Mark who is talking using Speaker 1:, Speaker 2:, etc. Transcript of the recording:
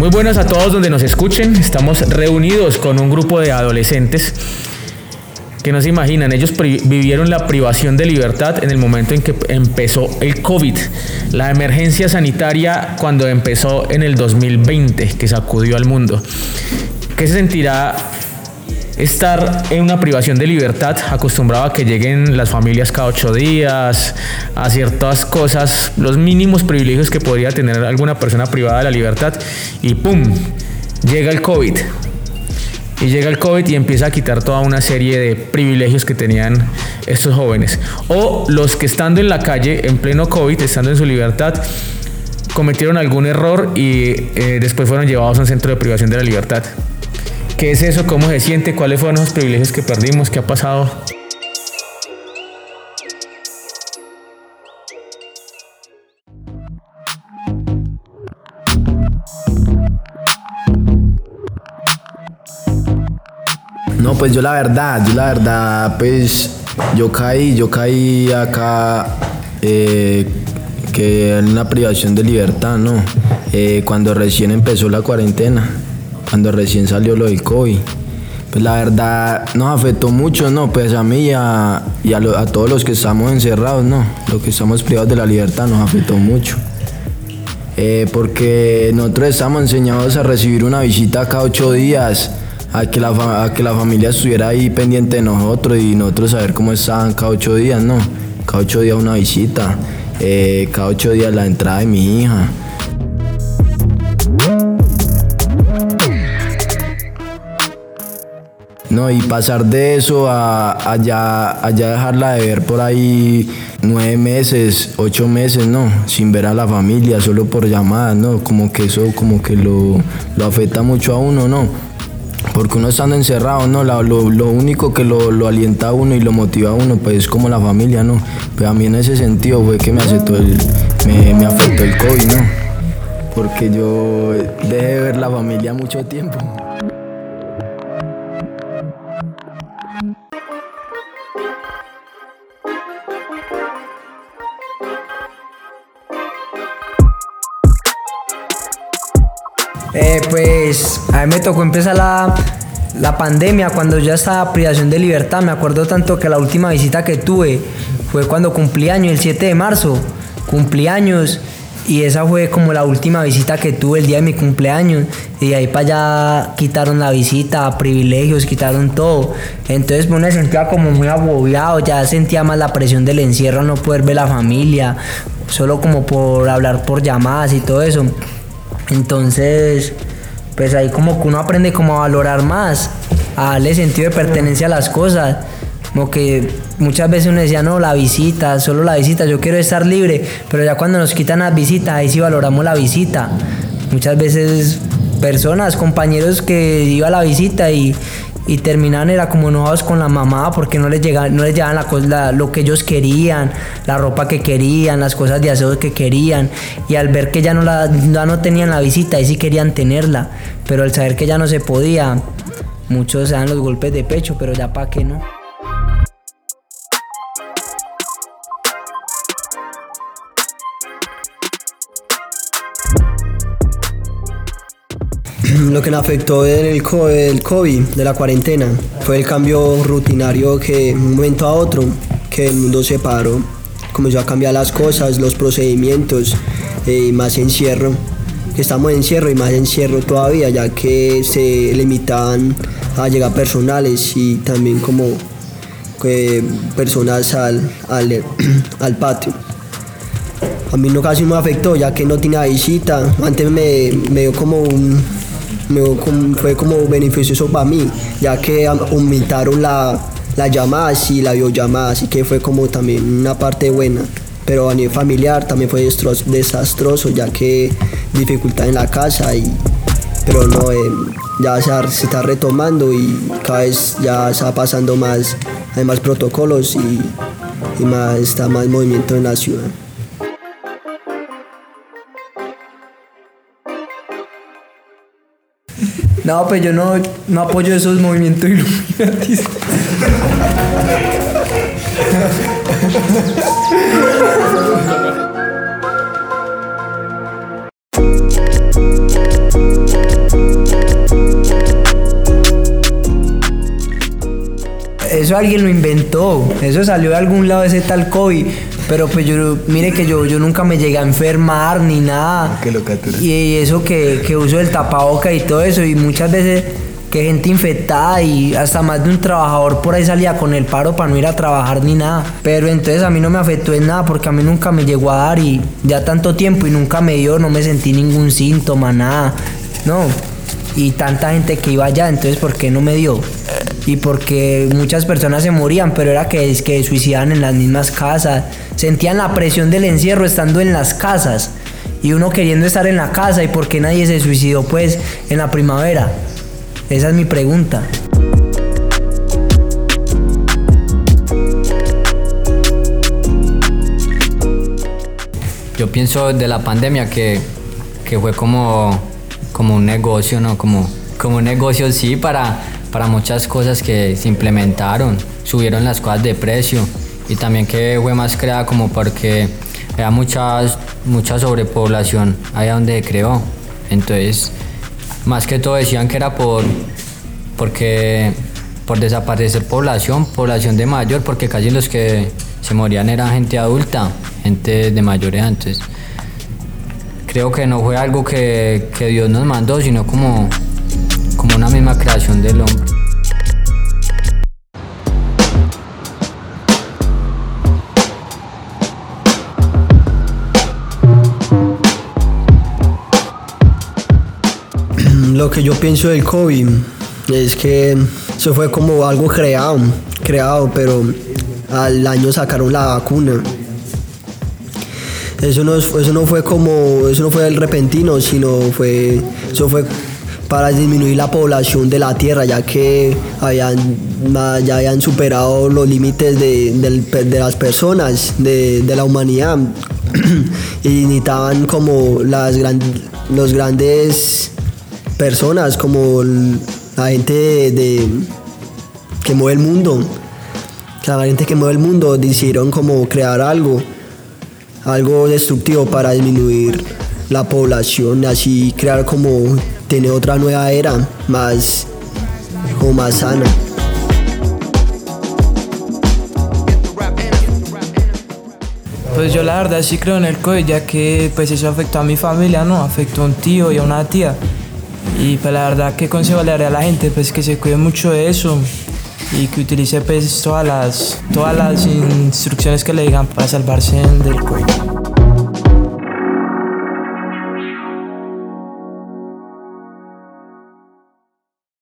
Speaker 1: Muy buenas a todos donde nos escuchen. Estamos reunidos con un grupo de adolescentes que no se imaginan. Ellos vivieron la privación de libertad en el momento en que empezó el COVID, la emergencia sanitaria cuando empezó en el 2020, que sacudió al mundo. ¿Qué se sentirá estar en una privación de libertad, acostumbrado a que lleguen las familias cada ocho días, a ciertas cosas, los mínimos privilegios que podría tener alguna persona privada de la libertad, y ¡pum! Llega el COVID. Y llega el COVID y empieza a quitar toda una serie de privilegios que tenían estos jóvenes. O los que estando en la calle, en pleno COVID, estando en su libertad, cometieron algún error y eh, después fueron llevados a un centro de privación de la libertad. ¿Qué es eso? ¿Cómo se siente? ¿Cuáles fueron los privilegios que perdimos? ¿Qué ha pasado?
Speaker 2: No, pues yo la verdad, yo la verdad, pues yo caí, yo caí acá eh, que en una privación de libertad, ¿no? Eh, cuando recién empezó la cuarentena cuando recién salió lo del COVID. Pues la verdad nos afectó mucho, ¿no? Pues a mí y a, a, todos los que estamos encerrados, ¿no? Los que estamos privados de la libertad nos afectó mucho. Eh, porque nosotros estamos enseñados a recibir una visita cada ocho días, a que, la, que la familia estuviera ahí pendiente de nosotros y nosotros saber cómo estaban cada ocho días, ¿no? Cada ocho días una visita, eh, cada ocho días la entrada de mi hija. No, y pasar de eso a allá, allá dejarla de ver por ahí nueve meses, ocho meses, ¿no? Sin ver a la familia, solo por llamadas, ¿no? Como que eso como que lo, afecta mucho a uno, ¿no? Porque uno estando encerrado, ¿no? lo, único que lo, alienta a uno y lo motiva a uno, pues es como la familia, ¿no? Pues a mí en ese sentido fue que me, aceptó el, me, me afectó el COVID, ¿no? Porque yo dejé de ver la familia mucho tiempo.
Speaker 3: A mí me tocó empezar la, la pandemia cuando ya estaba privación de libertad. Me acuerdo tanto que la última visita que tuve fue cuando cumplí años, el 7 de marzo. Cumplí años y esa fue como la última visita que tuve el día de mi cumpleaños. Y de ahí para allá quitaron la visita, privilegios, quitaron todo. Entonces me sentía como muy agobiado, ya sentía más la presión del encierro, no poder ver la familia, solo como por hablar por llamadas y todo eso. Entonces, pues ahí como que uno aprende como a valorar más, a darle sentido de pertenencia a las cosas. Como que muchas veces uno decía, no, la visita, solo la visita, yo quiero estar libre, pero ya cuando nos quitan las visitas, ahí sí valoramos la visita. Muchas veces personas, compañeros que iban a la visita y, y terminaban era como enojados con la mamá porque no les llegaban, no les llegaban la, lo que ellos querían, la ropa que querían, las cosas de aseo que querían y al ver que ya no la ya no tenían la visita y sí querían tenerla, pero al saber que ya no se podía, muchos se dan los golpes de pecho, pero ya para qué no.
Speaker 4: Lo que me afectó en el COVID, de la cuarentena, fue el cambio rutinario que un momento a otro, que el mundo se paró, comenzó a cambiar las cosas, los procedimientos, eh, más encierro, que estamos en encierro y más encierro todavía, ya que se limitaban a llegar personales y también como eh, personas al, al, patio. A mí no casi me afectó, ya que no tenía visita. Antes me, me dio como un, fue como beneficioso para mí, ya que aumentaron la, la llamada y la videollamada, así que fue como también una parte buena. Pero a nivel familiar también fue desastroso, ya que dificultad en la casa, y, pero no, eh, ya se, está retomando y cada vez ya está pasando más, hay más protocolos y, y más, está más movimiento en la ciudad.
Speaker 3: No, pues yo no, no apoyo esos movimientos iluminatis. Eso alguien lo inventó. Eso salió de algún lado ese tal Kobe pero pues yo, mire que yo, yo nunca me llegué a enfermar ni nada.
Speaker 2: Qué locatura.
Speaker 3: Y eso que, que uso el tapaboca y todo eso, y muchas veces que gente infectada y hasta más de un trabajador por ahí salía con el paro para no ir a trabajar ni nada. Pero entonces a mí no me afectó en nada porque a mí nunca me llegó a dar y ya tanto tiempo y nunca me dio, no me sentí ningún síntoma, nada. No. Y tanta gente que iba allá, entonces ¿por qué no me dio? Y porque muchas personas se morían, pero era que, es que suicidaban en las mismas casas. Sentían la presión del encierro estando en las casas. Y uno queriendo estar en la casa y por qué nadie se suicidó pues en la primavera. Esa es mi pregunta.
Speaker 5: Yo pienso de la pandemia que, que fue como, como un negocio, ¿no? Como, como un negocio, sí, para, para muchas cosas que se implementaron. Subieron las cosas de precio y también que fue más creada como porque había mucha, mucha sobrepoblación allá donde se creó. Entonces, más que todo decían que era por porque por desaparecer población, población de mayor, porque casi los que se morían eran gente adulta, gente de mayor edad. Entonces, creo que no fue algo que, que Dios nos mandó, sino como, como una misma creación del hombre.
Speaker 4: Lo que yo pienso del COVID es que eso fue como algo creado, creado, pero al año sacaron la vacuna. Eso no, eso no fue como, eso no fue el repentino, sino fue, eso fue para disminuir la población de la Tierra, ya que habían, ya habían superado los límites de, de las personas, de, de, la humanidad, y necesitaban como las gran, los grandes personas, como la gente de, que mueve el mundo, la gente que mueve el mundo decidieron como crear algo, algo destructivo para disminuir la población, así crear como tener otra nueva era más o más sana.
Speaker 6: Pues yo la verdad sí creo en el COVID, ya que pues eso afectó a mi familia, ¿no? Afectó a un tío y a una tía. Y pues la verdad, ¿qué consejo le daría a la gente? Pues que se cuide mucho de eso y que utilice pues todas las, todas las instrucciones que le digan para salvarse del COVID.